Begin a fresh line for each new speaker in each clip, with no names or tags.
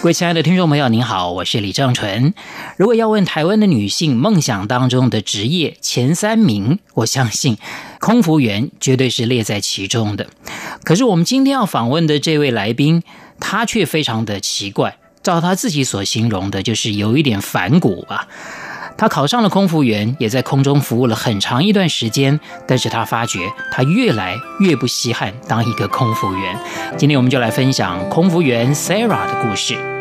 各位亲爱的听众朋友，您好，我是李正淳。如果要问台湾的女性梦想当中的职业前三名，我相信空服员绝对是列在其中的。可是我们今天要访问的这位来宾，她却非常的奇怪，照她自己所形容的，就是有一点反骨吧。他考上了空服员，也在空中服务了很长一段时间，但是他发觉他越来越不稀罕当一个空服员。今天我们就来分享空服员 Sarah 的故事。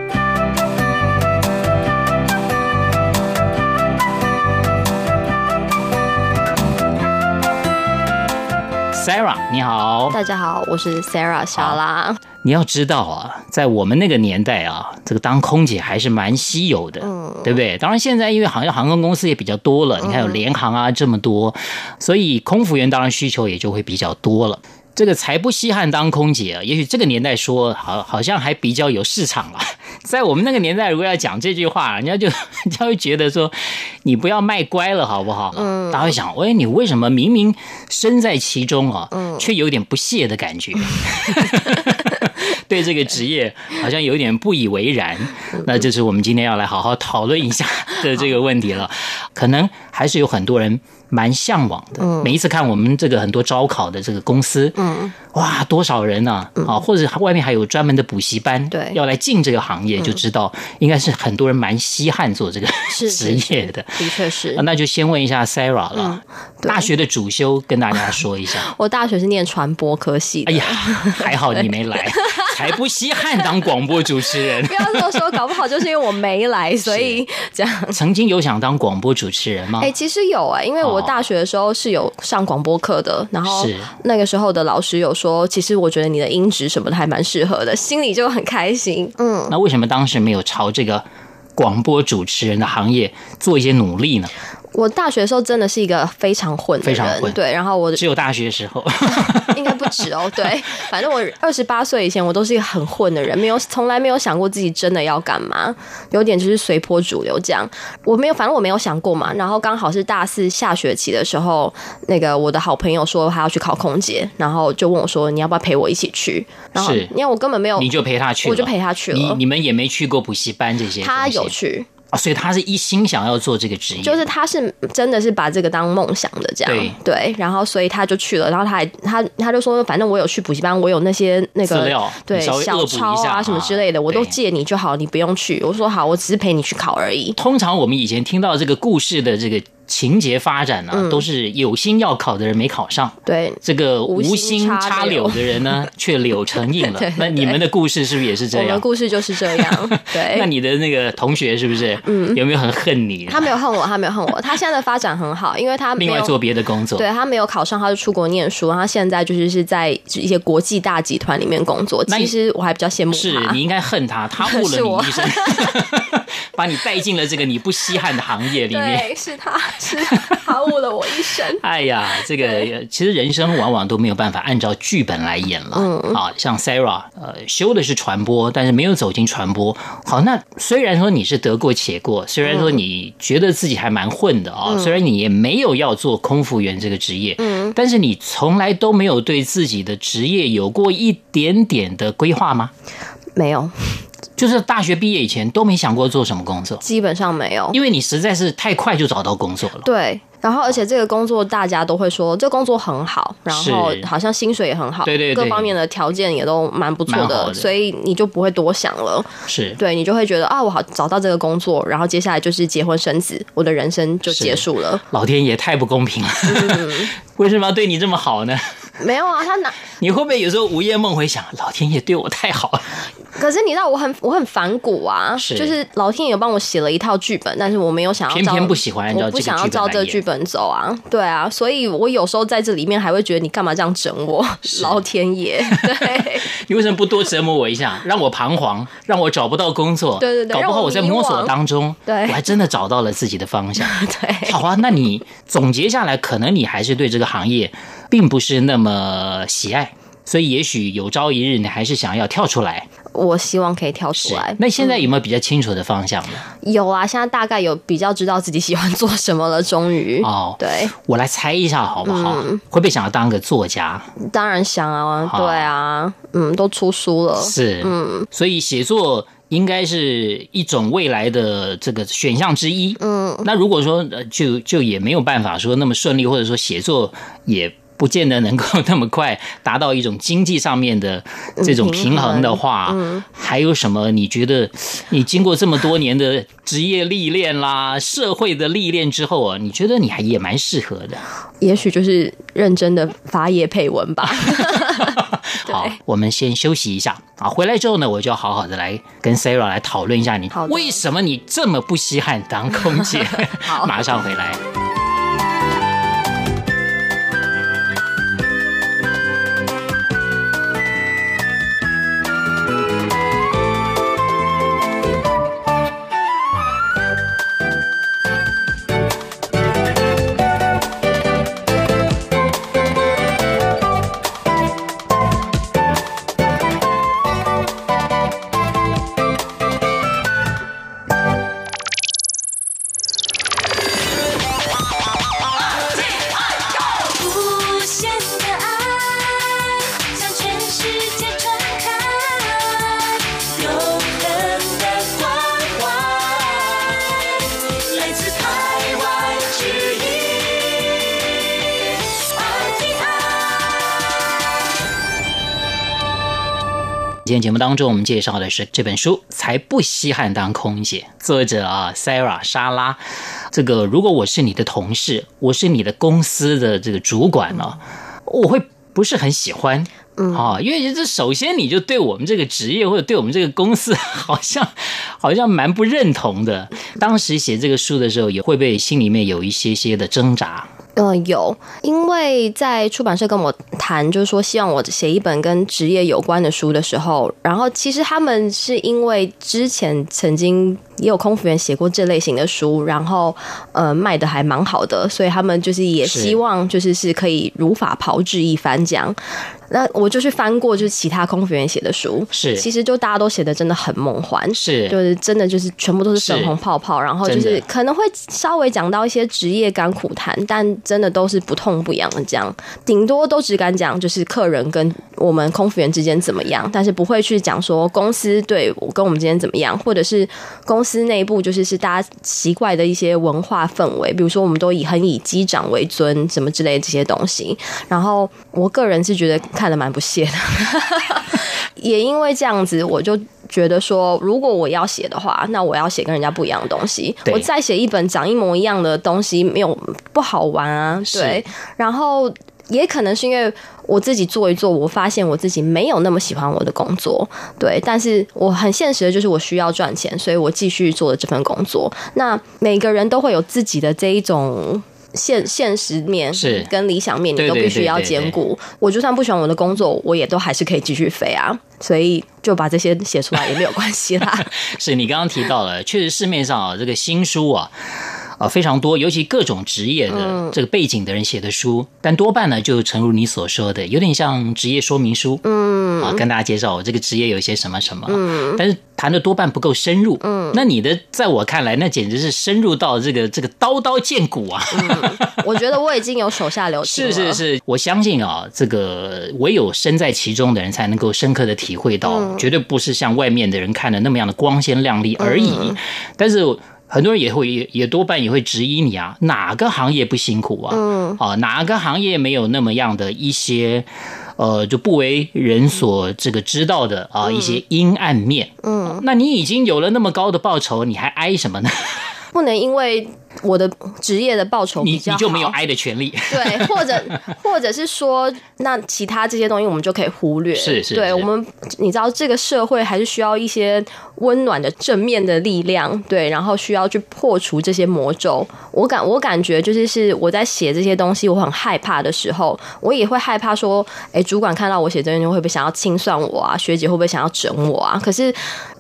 Sarah，你好，
大家好，我是 Sarah 小拉。
你要知道啊，在我们那个年代啊，这个当空姐还是蛮稀有的，嗯，对不对？当然现在因为好像航空公司也比较多了，你看有联航啊这么多，所以空服员当然需求也就会比较多了。这个才不稀罕当空姐啊！也许这个年代说好，好像还比较有市场了。在我们那个年代，如果要讲这句话，人家就 人家会觉得说，你不要卖乖了，好不好？嗯，大家会想，喂，你为什么明明身在其中啊，却有点不屑的感觉？对这个职业好像有点不以为然。那就是我们今天要来好好讨论一下的这个问题了。可能还是有很多人。蛮向往的，每一次看我们这个很多招考的这个公司，嗯，哇，多少人呢？啊，或者外面还有专门的补习班，对，要来进这个行业，就知道应该是很多人蛮稀罕做这个职业的。的确是。那就先问一下 Sarah 了，大学的主修跟大家说一下。
我大学是念传播科系。
哎呀，还好你没来，才不稀罕当广播主持人。
不要这么说，搞不好就是因为我没来，所以这样。
曾经有想当广播主持人吗？
哎，其实有哎，因为我。我大学的时候是有上广播课的，然后那个时候的老师有说，其实我觉得你的音质什么的还蛮适合的，心里就很开心。嗯，
那为什么当时没有朝这个广播主持人的行业做一些努力呢？
我大学的时候真的是一个非常混的人，非常混。对，然后我
只有大学时候，
应该不止哦。对，反正我二十八岁以前，我都是一个很混的人，没有从来没有想过自己真的要干嘛，有点就是随波逐流这样。我没有，反正我没有想过嘛。然后刚好是大四下学期的时候，那个我的好朋友说他要去考空姐，然后就问我说：“你要不要陪我一起去？”然后因为我根本没有，
你就陪他去，
我就陪他去了。
你你们也没去过补习班这些，
他有去。
啊，所以他是一心想要做这个职业，
就是他是真的是把这个当梦想的这样，对，对，然后所以他就去了，然后他还他他就说，反正我有去补习班，我有那些那个资料，对，小抄啊什么之类的，我都借你就好，你不用去。我说好，我只是陪你去考而已。
通常我们以前听到这个故事的这个。情节发展呢、啊，嗯、都是有心要考的人没考上，对这个无心插柳的人呢，却柳成荫了。对对对，那你们的故事是不是也是这样？我
的故事就是这样。对，
那你的那个同学是不是？嗯，有没有很恨你？
他没有恨我，他没有恨我。他现在的发展很好，因为他
另外做别的工作。
对，他没有考上，他就出国念书。他现在就是是在一些国际大集团里面工作。其实我还比较羡慕他。
是你应该恨他，他误了你一生，把你带进了这个你不稀罕的行业里面。
对，是他。是他误了我一生。
哎呀，这个其实人生往往都没有办法按照剧本来演了。嗯，好像 Sarah，呃，修的是传播，但是没有走进传播。好，那虽然说你是得过且过，虽然说你觉得自己还蛮混的啊，嗯、虽然你也没有要做空服员这个职业，嗯，但是你从来都没有对自己的职业有过一点点的规划吗？
没有。
就是大学毕业以前都没想过做什么工作，
基本上没有，
因为你实在是太快就找到工作了。
对，然后而且这个工作大家都会说这工作很好，然后好像薪水也很好，对对，各方面的条件也都蛮不错的，所以你就不会多想了。是，对你就会觉得啊，我好找到这个工作，然后接下来就是结婚生子，我的人生就结束了。
老天爷太不公平了，为什么要对你这么好呢？
没有啊，他哪？
你会不会有时候午夜梦回想，老天爷对我太好了？
可是你知道我很我很反骨啊，是就是老天爷帮我写了一套剧本，但是我没有想要，
偏偏不喜欢，
我不想要照这个剧本走啊，对啊，所以我有时候在这里面还会觉得你干嘛这样整我？老天爷，对，
你为什么不多折磨我一下，让我彷徨，让我找不到工作？
对对对，
搞不好我在摸索当中，对，我还真的找到了自己的方向。
对，
好啊，那你总结下来，可能你还是对这个行业并不是那么喜爱。所以，也许有朝一日你还是想要跳出来。
我希望可以跳出来。
那现在有没有比较清楚的方向呢？
嗯，有啊，现在大概有比较知道自己喜欢做什么了。终于哦，对，
我来猜一下好不好？嗯，会不会想要当个作家？
当然想啊，对啊，嗯，都出书了，
是，嗯，所以写作应该是一种未来的这个选项之一。嗯，那如果说就就也没有办法说那么顺利，或者说写作也。不见得能够那么快达到一种经济上面的这种平衡的话，嗯，还有什么？你觉得你经过这么多年的职业历练啦、社会的历练之后啊，你觉得你还也蛮适合的？
也许就是认真的发业配文吧。
好，我们先休息一下啊，回来之后呢，我就要好好的来跟 Sarah 来讨论一下你为什么你这么不稀罕当空姐。好，马上回来。今天节目当中，我们介绍的是这本书《才不稀罕当空姐》，作者啊，Sarah 莎拉。这个如果我是你的同事，我是你的公司的这个主管呢、啊，我会不是很喜欢啊，因为这首先你就对我们这个职业或者对我们这个公司 好像好像蛮不认同的。当时写这个书的时候，也会被心里面有一些些的挣扎？
嗯，有，因为在出版社跟我谈，就是说希望我写一本跟职业有关的书的时候，然后其实他们是因为之前曾经也有空服员写过这类型的书，然后呃卖的还蛮好的，所以他们就是也希望就是是可以如法炮制一番这样。那我就去翻过，就是其他空服员写的书，
是
其实就大家都写的真的很梦幻，
是
就是真的就是全部都是粉红泡泡，然后就是可能会稍微讲到一些职业甘苦谈，但真的都是不痛不痒的这样，顶多都只敢讲就是客人跟我们空服员之间怎么样，但是不会去讲说公司对我跟我们之间怎么样，或者是公司内部就是是大家奇怪的一些文化氛围，比如说我们都以很以机长为尊，什么之类这些东西，然后我个人是觉得。看得蛮不屑的，也因为这样子，我就觉得说，如果我要写的话，那我要写跟人家不一样的东西。我再写一本长一模一样的东西，没有不好玩啊。对，然后也可能是因为我自己做一做，我发现我自己没有那么喜欢我的工作。对，但是我很现实的就是我需要赚钱，所以我继续做了这份工作。那每个人都会有自己的这一种。现现实面是跟理想面，你都必须要兼顾。我就算不喜欢我的工作，我也都还是可以继续飞啊。所以就把这些写出来也没有关系啦。
是你刚刚提到了，确实市面上啊，这个新书啊。啊，非常多，尤其各种职业的这个背景的人写的书，嗯、但多半呢，就诚如你所说的，有点像职业说明书。嗯，啊，跟大家介绍我这个职业有些什么什么。嗯，但是谈的多半不够深入。嗯，那你的在我看来，那简直是深入到这个这个刀刀见骨啊。
嗯、我觉得我已经有手下留情 了。是是是，
我相信啊，这个唯有身在其中的人才能够深刻的体会到，嗯、绝对不是像外面的人看的那么样的光鲜亮丽而已。嗯、但是。很多人也会也也多半也会质疑你啊，哪个行业不辛苦啊？嗯，啊，哪个行业没有那么样的一些，呃，就不为人所这个知道的啊一些阴暗面。嗯，那你已经有了那么高的报酬，你还哀什么呢？
不能因为我的职业的报酬比较好，
你你就没有爱的权利。
对，或者 或者是说，那其他这些东西我们就可以忽略。
是是，
对我们，你知道这个社会还是需要一些温暖的正面的力量，对，然后需要去破除这些魔咒。我感我感觉就是是我在写这些东西，我很害怕的时候，我也会害怕说，哎，主管看到我写这些东西会不会想要清算我啊？学姐会不会想要整我啊？可是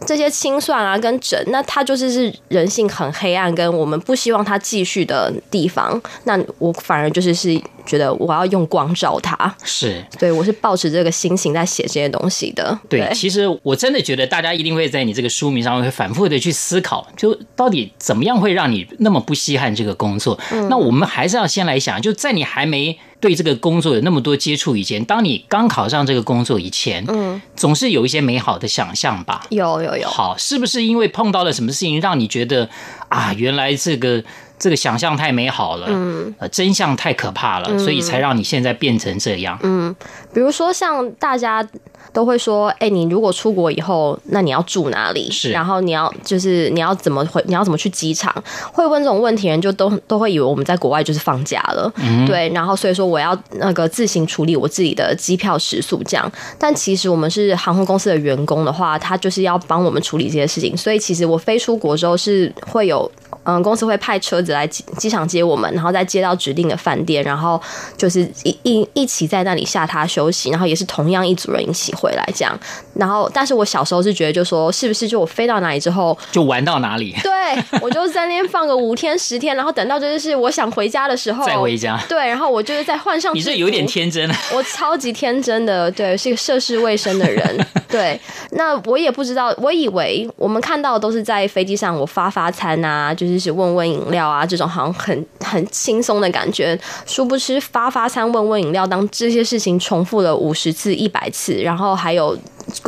这些清算啊跟整，那他就是是人性很黑暗，跟我们不希望他继续的地方。那我反而就是是。觉得我要用光照他，
是
对，我是抱持这个心情在写这些东西的。
对，对，其实我真的觉得大家一定会在你这个书名上会反复的去思考，就到底怎么样会让你那么不稀罕这个工作？嗯，那我们还是要先来想，就在你还没对这个工作有那么多接触以前，当你刚考上这个工作以前，嗯，总是有一些美好的想象吧？
有有有。
好，是不是因为碰到了什么事情让你觉得啊，原来这个？这个想象太美好了，嗯，呃，真相太可怕了，嗯，所以才让你现在变成这样。
嗯，比如说像大家都会说，哎，你如果出国以后，那你要住哪里？
是，
然后你要就是你要怎么回？你要怎么去机场？会问这种问题人就都都会以为我们在国外就是放假了，嗯，对。然后所以说我要那个自行处理我自己的机票食宿这样。但其实我们是航空公司的员工的话，他就是要帮我们处理这些事情。所以其实我飞出国之后是会有。嗯，公司会派车子来机机场接我们，然后再接到指定的饭店，然后就是一一一起在那里下榻休息，然后也是同样一组人一起回来这样。然后，但是我小时候是觉得，就说是不是就我飞到哪里之后
就玩到哪里？
对，我就在那边放个五天十天，然后等到就是我想回家的时候
再回家。
对，然后我就是再换上。
你这有点天真。
我超级天真的，对，是一个涉世未深的人。对，那我也不知道，我以为我们看到的都是在飞机上我发发餐啊，就是。就是问问饮料啊，这种好像很很轻松的感觉。殊不知发发餐、问问饮料，当这些事情重复了五十次、一百次，然后还有。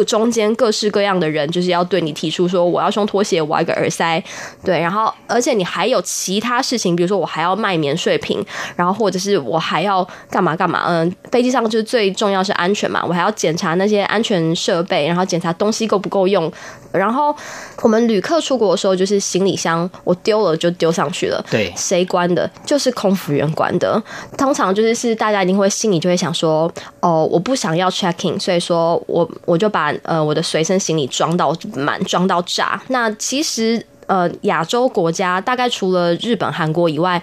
中间各式各样的人，就是要对你提出说，我要双拖鞋，我要一个耳塞，对，然后而且你还有其他事情，比如说我还要卖免税品，然后或者是我还要干嘛干嘛，嗯，飞机上就是最重要是安全嘛，我还要检查那些安全设备，然后检查东西够不够用，然后我们旅客出国的时候，就是行李箱我丢了就丢上去了，
对，
谁关的？就是空服员关的，通常就是是大家一定会心里就会想说，哦，我不想要 check in，所以说我我就。把呃我的随身行李装到满，装到炸。那其实呃亚洲国家大概除了日本、韩国以外。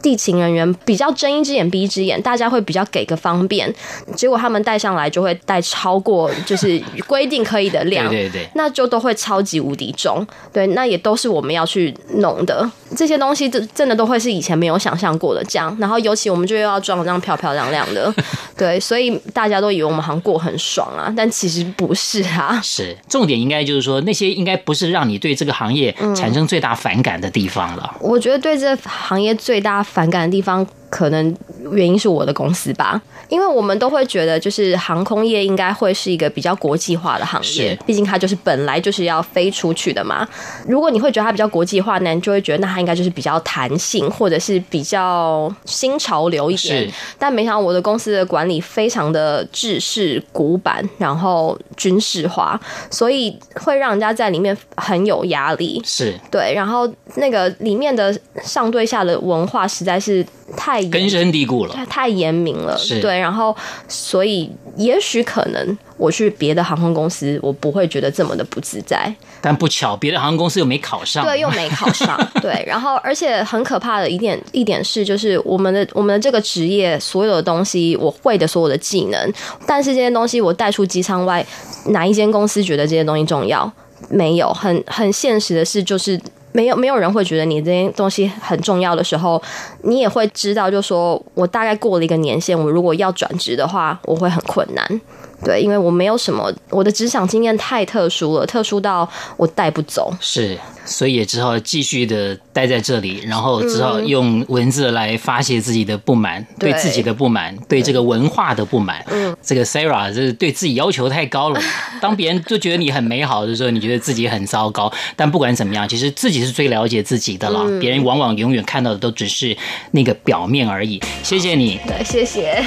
地勤人员比较睁一只眼闭一只眼，大家会比较给个方便，结果他们带上来就会带超过就是规定可以的量，
对对对，
那就都会超级无敌重，对，那也都是我们要去弄的，这些东西真真的都会是以前没有想象过的这样，然后尤其我们就又要装这样漂漂亮亮的，对，所以大家都以为我们好像过很爽啊，但其实不是啊，
是重点应该就是说那些应该不是让你对这个行业产生最大反感的地方了，
我觉得对这个行业最大。反感的地方，可能原因是我的公司吧，因为我们都会觉得，就是航空业应该会是一个比较国际化的行业，毕竟它就是本来就是要飞出去的嘛。如果你会觉得它比较国际化，那你就会觉得那它应该就是比较弹性，或者是比较新潮流一点。但没想到我的公司的管理非常的制式、古板，然后军事化，所以会让人家在里面很有压力。
是
对，然后那个里面的上对下的文化实在是。太
根深蒂固了，
太严明了，对，然后所以也许可能我去别的航空公司，我不会觉得这么的不自在。
但不巧，别的航空公司又没考上，
对，又没考上，对。然后，而且很可怕的一点一点是，就是我们的我们的这个职业，所有的东西我会的所有的技能，但是这些东西我带出机舱外，哪一间公司觉得这些东西重要？没有，很很现实的是，就是。没有没有人会觉得你这些东西很重要的时候，你也会知道，就说我大概过了一个年限，我如果要转职的话，我会很困难。对，因为我没有什么，我的职场经验太特殊了，特殊到我带不走。
是，所以也只好继续的待在这里，然后只好用文字来发泄自己的不满，嗯、对自己的不满，对这个文化的不满。嗯，这个 Sarah 就是对自己要求太高了。当别人都觉得你很美好的时候，你觉得自己很糟糕。但不管怎么样，其实自己是最了解自己的了。别人往往永远看到的都只是那个表面而已。谢谢你，
对，谢谢。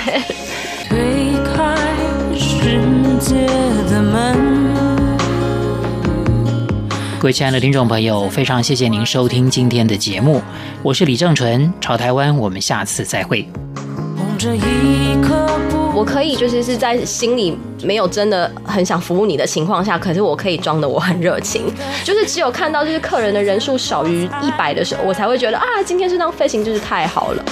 界的门，
各位亲爱的听众朋友，非常谢谢您收听今天的节目，我是李正淳，潮台湾，我们下次再会。
我可以就是是在心里没有真的很想服务你的情况下，可是我可以装的我很热情，就是只有看到就是客人的人数少于一百的时候，我才会觉得啊，今天这趟飞行就是太好了。